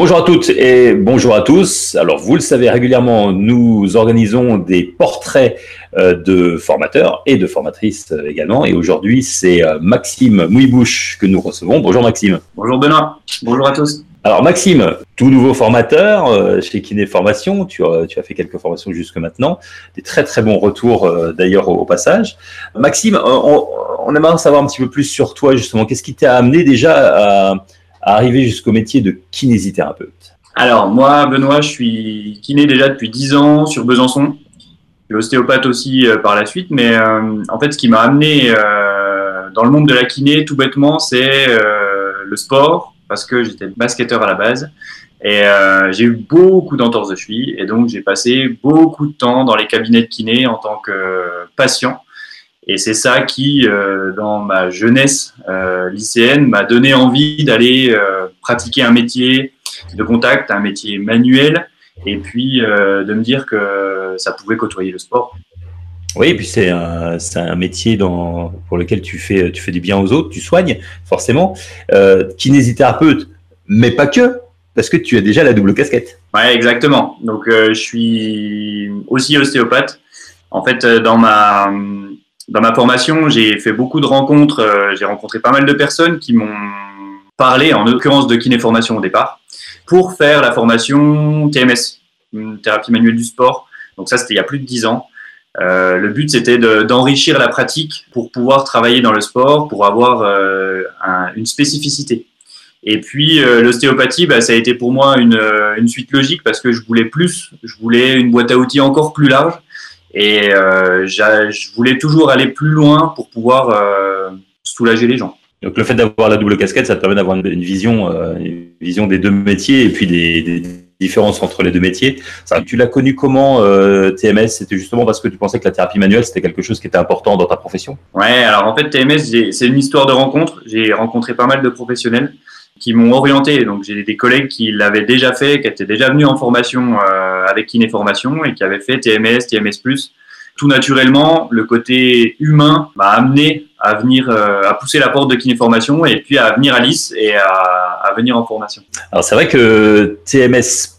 Bonjour à toutes et bonjour à tous. Alors, vous le savez régulièrement, nous organisons des portraits euh, de formateurs et de formatrices euh, également. Et aujourd'hui, c'est euh, Maxime Mouibouche que nous recevons. Bonjour Maxime. Bonjour Benoît. Bonjour à tous. Alors Maxime, tout nouveau formateur chez Kiné Formation, tu as, tu as, fait quelques formations jusque maintenant, des très très bons retours d'ailleurs au, passage. Maxime, on, on aimerait savoir un petit peu plus sur toi justement. Qu'est-ce qui t'a amené déjà à arriver jusqu'au métier de kinésithérapeute Alors, moi, Benoît, je suis kiné déjà depuis 10 ans sur Besançon. Je suis ostéopathe aussi euh, par la suite, mais euh, en fait, ce qui m'a amené euh, dans le monde de la kiné, tout bêtement, c'est le sport, parce que j'étais basketteur à la base. Et j'ai eu beaucoup d'entorses de cheville, et donc j'ai passé beaucoup de temps dans les cabinets de kiné en tant que patient. Et c'est ça qui, euh, dans ma jeunesse euh, lycéenne, m'a donné envie d'aller euh, pratiquer un métier de contact, un métier manuel, et puis de me dire que ça pouvait côtoyer le sport. Oui, et puis c'est un, un, métier dans, pour lequel tu fais, tu fais du bien aux autres, tu soignes forcément. kinésithérapeute, mais pas que, parce que tu as déjà la double casquette. Ouais, exactement. Donc je suis aussi ostéopathe. En fait, dans ma dans ma formation, j'ai fait beaucoup de rencontres, euh, j'ai rencontré pas mal de personnes qui m'ont parlé, en l'occurrence de kinéformation au départ, pour faire la formation TMS, thérapie manuelle du sport. Donc ça, c'était il y a plus de dix ans. Euh, le but, c'était d'enrichir la pratique pour pouvoir travailler dans le sport, pour avoir euh, une spécificité. Et puis l'ostéopathie, bah, ça a été pour moi une, une, suite logique parce que je voulais plus, je voulais une boîte à outils encore plus large. Et euh, je voulais toujours aller plus loin pour pouvoir euh, soulager les gens. Donc le fait d'avoir la double casquette, ça te permet d'avoir une, vision, euh, une vision des deux métiers et puis des, des différences entre les deux métiers. Ça, tu l'as connu comment euh, TMS C'était justement parce que tu pensais que la thérapie manuelle c'était quelque chose qui était important dans ta profession? Ouais, alors en fait TMS c'est une histoire de rencontre. J'ai rencontré pas mal de professionnels qui m'ont orienté. Donc j'ai des collègues qui l'avaient déjà fait, qui étaient déjà venus en formation euh, avec Kiné Formation et qui avaient fait TMS, TMS+. Tout naturellement, le côté humain m'a amené à venir, euh, à pousser la porte de Kiné Formation et puis à venir à Nice et à, venir en formation. Alors c'est vrai que TMS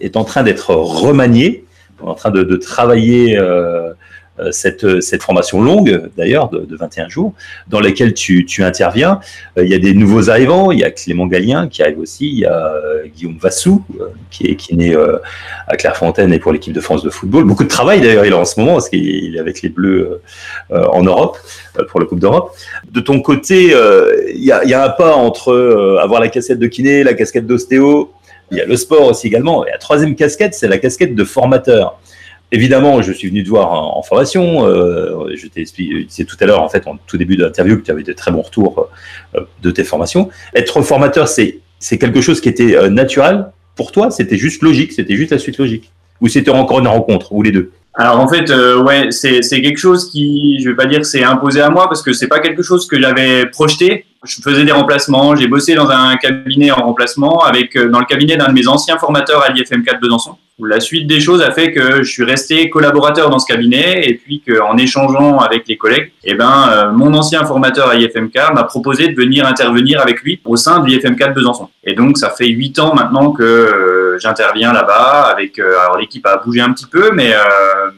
est en train d'être remanié, en train de, travailler euh, cette, cette formation longue, d'ailleurs, de, de, 21 jours, dans laquelle tu, interviens. Euh, il y a des nouveaux arrivants, il y a Clément Gallien qui arrive aussi, il y a euh, Guillaume Vassou, qui est, qui est né à Clairefontaine et pour l'équipe de France de football. Beaucoup de travail, d'ailleurs, il a en ce moment, parce qu'il est avec les Bleus en Europe, pour la Coupe d'Europe. De ton côté, il y, a, il y a un pas entre avoir la casquette de kiné, la casquette d'ostéo, il y a le sport aussi également. Et la troisième casquette, c'est la casquette de formateur. Évidemment, je suis venu te voir en, formation. Euh, je t'ai expliqué tout à l'heure, en fait, en tout début de l'interview, que tu avais de très bons retours euh, de tes formations. Être formateur, c'est quelque chose qui était euh, naturel pour toi? C'était juste logique? C'était juste la suite logique? Ou c'était encore une rencontre, ou les deux? Alors en fait, euh, ouais, c'est quelque chose qui, je vais pas dire, c'est imposé à moi parce que c'est pas quelque chose que j'avais projeté. Je faisais des remplacements. J'ai bossé dans un cabinet en remplacement avec euh, dans le cabinet d'un de mes anciens formateurs à l'IFM4 Besançon la suite des choses a fait que je suis resté collaborateur dans ce cabinet et puis qu'en échangeant avec les collègues, eh ben, euh, mon ancien formateur à IFMK m'a proposé de venir intervenir avec lui au sein de l'IFM4 Besançon. Et donc, ça fait huit ans maintenant que euh, j'interviens là-bas avec, euh, alors l'équipe a bougé un petit peu, mais,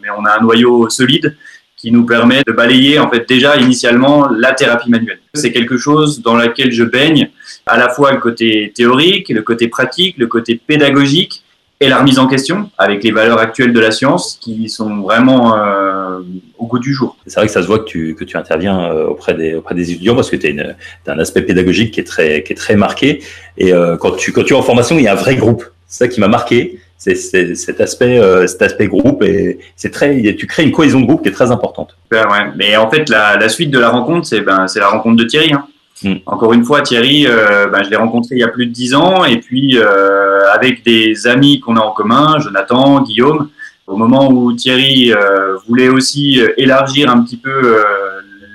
mais on a un noyau solide qui nous permet de balayer en fait déjà initialement la thérapie manuelle. C'est quelque chose dans laquelle je baigne à la fois le côté théorique, le côté pratique, le côté pédagogique, et la remise en question avec les valeurs actuelles de la science qui sont vraiment euh, au goût du jour. C'est vrai que ça se voit que tu, que tu interviens euh, auprès des, auprès des étudiants parce que tu as, un aspect pédagogique qui est très, qui est très marqué. Et euh, quand, tu, quand tu es en formation, il y a un vrai groupe. C'est ça qui m'a marqué. C'est cet aspect, euh, cet aspect groupe et c'est très, tu crées une cohésion de groupe qui est très importante. ouais. Mais en fait, la, la suite de la rencontre, c'est ben, c'est la rencontre de Thierry. Hein. Mm. Encore une fois, Thierry, euh, ben, je l'ai rencontré il y a plus de dix ans, et puis euh, avec des amis qu'on a en commun, Jonathan, Guillaume, au moment où Thierry euh, voulait aussi élargir un petit peu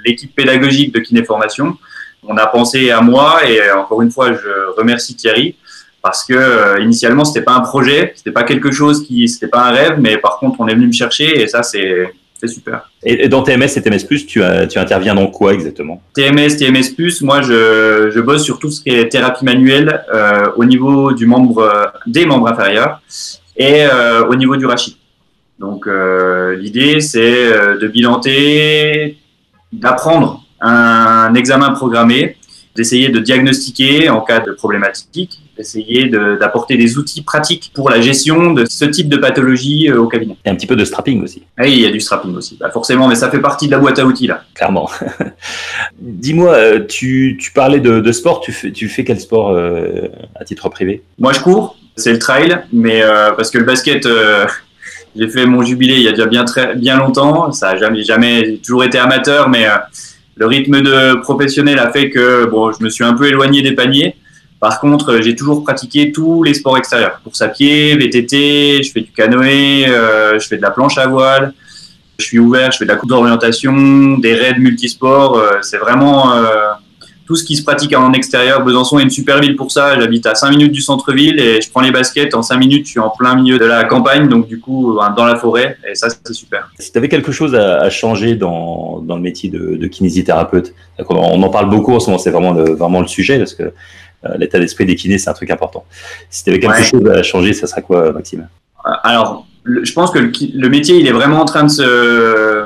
l'équipe pédagogique de Kinéformation, on a pensé à moi, et encore une fois, je remercie Thierry, parce que initialement, c'était pas un projet, c'était pas quelque chose qui, c'était pas un rêve, mais par contre, on est venu me chercher, et ça, c'est super. Et, dans TMS et TMS+, tu, tu interviens dans quoi exactement? TMS, TMS+, moi je, je, bosse sur tout ce qui est thérapie manuelle euh, au niveau du membre, des membres inférieurs et euh, au niveau du rachis. Donc euh, l'idée c'est de bilanter, d'apprendre un examen programmé d'essayer de diagnostiquer en cas de problématique, d'essayer d'apporter des outils pratiques pour la gestion de ce type de pathologie euh, au cabinet. Et un petit peu de strapping aussi. Oui, il y a du strapping aussi, bah, forcément, mais ça fait partie de la boîte à outils là. Clairement. Dis-moi, euh, tu, tu, parlais de, de, sport, tu fais, tu fais quel sport euh, à titre privé? Moi je cours, c'est le trail, mais parce que le basket... j'ai fait mon jubilé il y a déjà bien très bien longtemps. Ça a jamais jamais toujours été amateur, mais le rythme de professionnel a fait que bon, je me suis un peu éloigné des paniers. Par contre, j'ai toujours pratiqué tous les sports extérieurs. Course à pied, VTT, je fais du canoë, euh, je fais de la planche à voile, je suis ouvert, je fais de la coupe d'orientation, des raids multisports. Euh, c'est vraiment euh, tout ce qui se pratique en extérieur. Besançon est une super ville pour ça. J'habite à 5 minutes du centre-ville et je prends les baskets. En 5 minutes, je suis en plein milieu de la campagne, donc du coup, dans la forêt. Et ça, c'est super. Si tu avais quelque chose à, changer dans, dans, le métier de, kinésithérapeute, on en parle beaucoup en ce moment, c'est vraiment le, vraiment le sujet parce que l'état d'esprit des kinés, c'est un truc important. Si tu avais quelque chose à changer, ça serait quoi, Maxime? Alors, je pense que le, métier, il est vraiment en train de se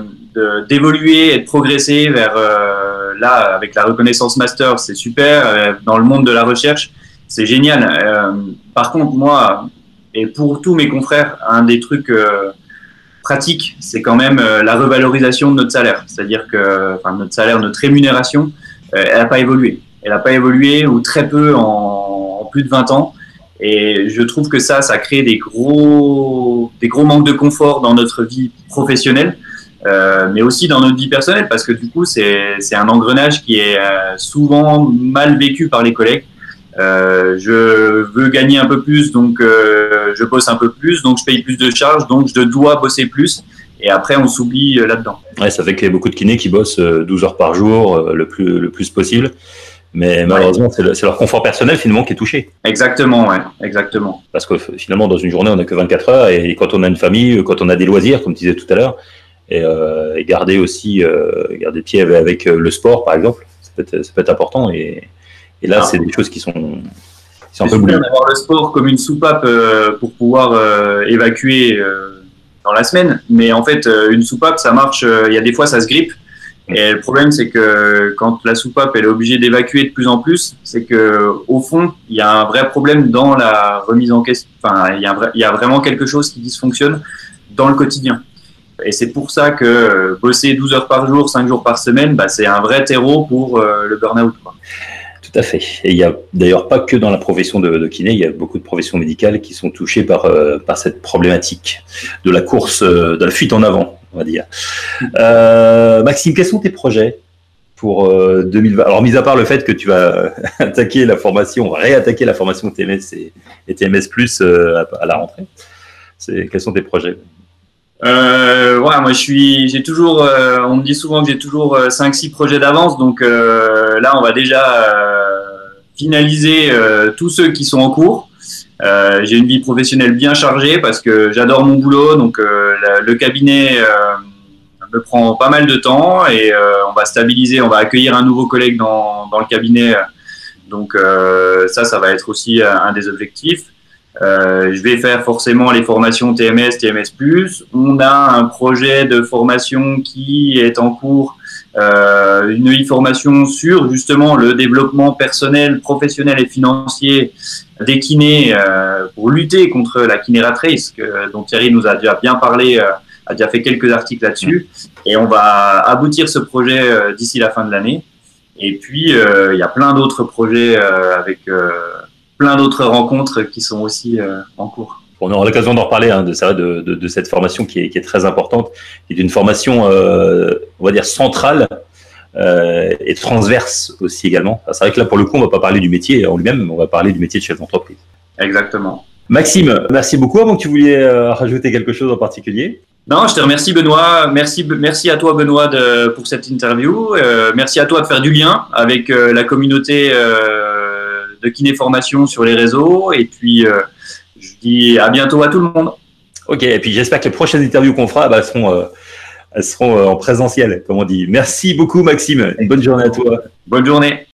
d'évoluer et de progresser vers euh, là, avec la reconnaissance master, c'est super. Euh, dans le monde de la recherche, c'est génial. Euh, par contre, moi, et pour tous mes confrères, un des trucs euh, pratiques, c'est quand même la revalorisation de notre salaire. C'est-à-dire que enfin, notre salaire, notre rémunération, elle n'a pas évolué. Elle n'a pas évolué ou très peu en, plus de 20 ans. Et je trouve que ça, ça crée des gros, des gros manques de confort dans notre vie professionnelle. Euh, mais aussi dans notre vie personnelle, parce que du coup, c'est un engrenage qui est euh, souvent mal vécu par les collègues. Euh, je veux gagner un peu plus, donc je bosse un peu plus, donc je paye plus de charges, donc je dois bosser plus. Et après, on s'oublie là-dedans. Ouais, ça fait qu'il y a beaucoup de kinés qui bossent 12 heures par jour, le, plus, le plus possible. Mais malheureusement, c'est leur confort personnel finalement qui est touché. Exactement, ouais, exactement. Parce que finalement, dans une journée, on n'a que 24 heures et quand on a une famille, quand on a des loisirs, comme tu disais tout à l'heure, et, euh, et garder aussi euh, garder pied avec, euh, le sport, par exemple, ça peut être, ça peut être important. Et, et là, ah. c'est des choses qui sont, qui sont un peu bien d'avoir le sport comme une soupape pour pouvoir évacuer dans la semaine. Mais en fait, une soupape, ça marche. Il y a des fois, ça se grippe. Et le problème, c'est que quand la soupape est obligée d'évacuer de plus en plus, c'est que au fond, il y a un vrai problème dans la remise en question. Enfin, il y, a y vraiment quelque chose qui dysfonctionne dans le quotidien. Et c'est pour ça que euh, bosser 12 heures par jour, 5 jours par semaine, bah, c'est un vrai terreau pour euh, le burn-out. Tout à fait. Et il n'y a d'ailleurs pas que dans la profession de, kiné, il y a beaucoup de professions médicales qui sont touchées par, euh, par cette problématique de la course, de la fuite en avant, on va dire. Maxime, quels sont tes projets pour 2020 Alors, mis à part le fait que tu vas attaquer la formation, réattaquer la formation TMS et, TMS Plus à, la rentrée, quels sont tes projets? Euh, ouais, moi je suis, j'ai toujours, euh, on me dit souvent que j'ai toujours 5-6 euh, projets d'avance, donc euh, là on va déjà euh, finaliser tous ceux qui sont en cours. J'ai une vie professionnelle bien chargée parce que j'adore mon boulot, donc le cabinet me prend pas mal de temps et on va stabiliser, on va accueillir un nouveau collègue dans, dans le cabinet, donc ça, ça va être aussi un des objectifs. Euh, je vais faire forcément les formations TMS, TMS+. On a un projet de formation qui est en cours, euh, une e-formation sur justement le développement personnel, professionnel et financier des kinés euh, pour lutter contre la kinératrice, que, dont Thierry nous a déjà bien parlé, euh, a déjà fait quelques articles là-dessus. Et on va aboutir ce projet euh, d'ici la fin de l'année. Et puis, il y a plein d'autres projets avec plein d'autres rencontres qui sont aussi euh, en cours. On aura l'occasion d'en reparler hein, de, ça, de, de, de, cette formation qui est, qui est, très importante, qui est une formation, euh, on va dire, centrale euh, et transverse aussi également. C'est vrai que là, pour le coup, on ne va pas parler du métier en lui-même, mais on va parler du métier de chef d'entreprise. Exactement. Maxime, merci beaucoup. Avant que tu voulais euh, rajouter quelque chose en particulier non, je te remercie Benoît. Merci, merci à toi Benoît de, pour cette interview. Merci à toi de faire du lien avec la communauté de kiné formation sur les réseaux. Et puis, euh, je dis à bientôt à tout le monde. Ok, et puis j'espère que les prochaines interviews qu'on fera bah, seront, euh, elles seront en présentiel, comme on dit. Merci beaucoup, Maxime. Une bonne journée à toi. Bonne journée.